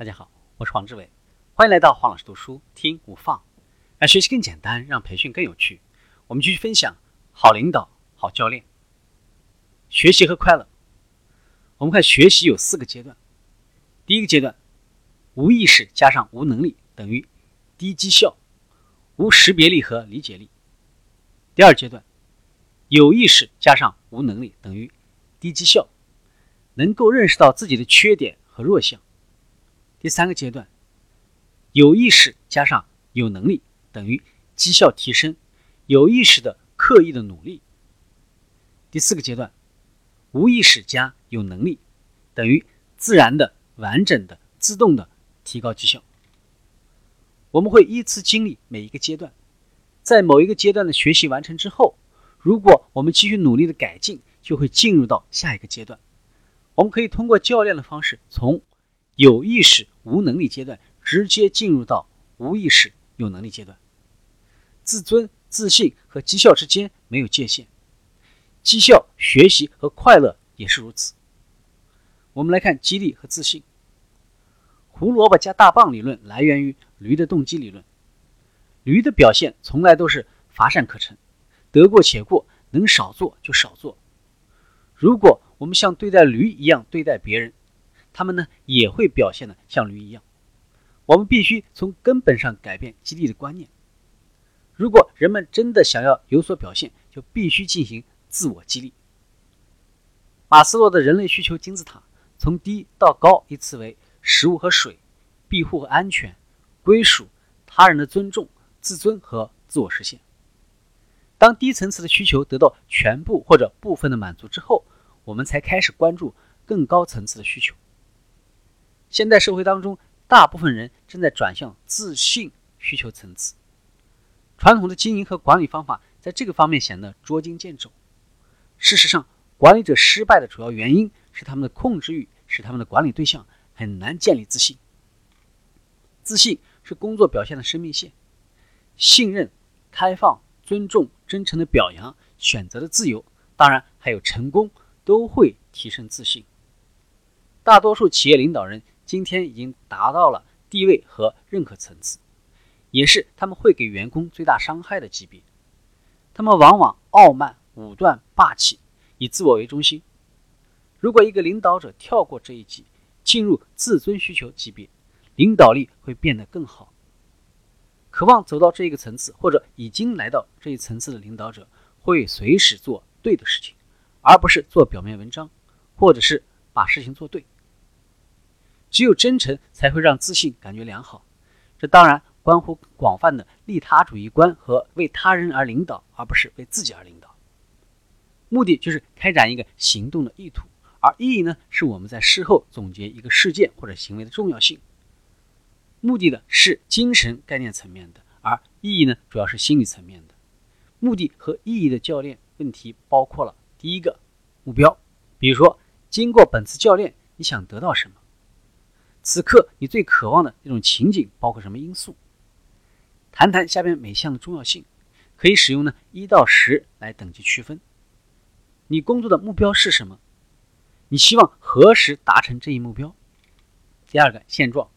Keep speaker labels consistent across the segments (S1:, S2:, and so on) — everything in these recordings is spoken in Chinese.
S1: 大家好，我是黄志伟，欢迎来到黄老师读书听无放，让学习更简单，让培训更有趣。我们继续分享好领导、好教练、学习和快乐。我们看学习有四个阶段，第一个阶段，无意识加上无能力等于低绩效，无识别力和理解力。第二阶段，有意识加上无能力等于低绩效，能够认识到自己的缺点和弱项。第三个阶段，有意识加上有能力等于绩效提升，有意识的刻意的努力。第四个阶段，无意识加有能力等于自然的、完整的、自动的提高绩效。我们会依次经历每一个阶段，在某一个阶段的学习完成之后，如果我们继续努力的改进，就会进入到下一个阶段。我们可以通过教练的方式从。有意识无能力阶段，直接进入到无意识有能力阶段。自尊、自信和绩效之间没有界限，绩效、学习和快乐也是如此。我们来看激励和自信。胡萝卜加大棒理论来源于驴的动机理论。驴的表现从来都是乏善可陈，得过且过，能少做就少做。如果我们像对待驴一样对待别人，他们呢也会表现的像驴一样。我们必须从根本上改变激励的观念。如果人们真的想要有所表现，就必须进行自我激励。马斯洛的人类需求金字塔从低到高依次为食物和水、庇护和安全、归属、他人的尊重、自尊和自我实现。当低层次的需求得到全部或者部分的满足之后，我们才开始关注更高层次的需求。现代社会当中，大部分人正在转向自信需求层次。传统的经营和管理方法在这个方面显得捉襟见肘。事实上，管理者失败的主要原因是他们的控制欲使他们的管理对象很难建立自信。自信是工作表现的生命线。信任、开放、尊重、真诚的表扬、选择的自由，当然还有成功，都会提升自信。大多数企业领导人。今天已经达到了地位和认可层次，也是他们会给员工最大伤害的级别。他们往往傲慢、武断、霸气，以自我为中心。如果一个领导者跳过这一级，进入自尊需求级别，领导力会变得更好。渴望走到这一个层次，或者已经来到这一层次的领导者，会随时做对的事情，而不是做表面文章，或者是把事情做对。只有真诚才会让自信感觉良好，这当然关乎广泛的利他主义观和为他人而领导，而不是为自己而领导。目的就是开展一个行动的意图，而意义呢，是我们在事后总结一个事件或者行为的重要性。目的的是精神概念层面的，而意义呢，主要是心理层面的。目的和意义的教练问题包括了第一个目标，比如说，经过本次教练，你想得到什么？此刻你最渴望的那种情景包括什么因素？谈谈下面每项的重要性，可以使用呢一到十来等级区分。你工作的目标是什么？你希望何时达成这一目标？第二个现状，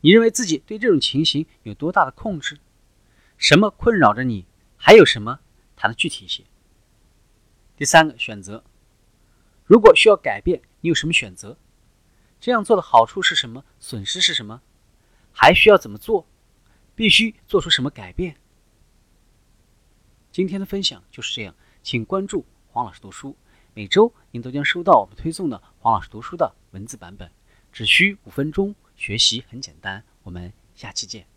S1: 你认为自己对这种情形有多大的控制？什么困扰着你？还有什么？谈的具体一些。第三个选择，如果需要改变，你有什么选择？这样做的好处是什么？损失是什么？还需要怎么做？必须做出什么改变？今天的分享就是这样，请关注黄老师读书，每周您都将收到我们推送的黄老师读书的文字版本，只需五分钟，学习很简单。我们下期见。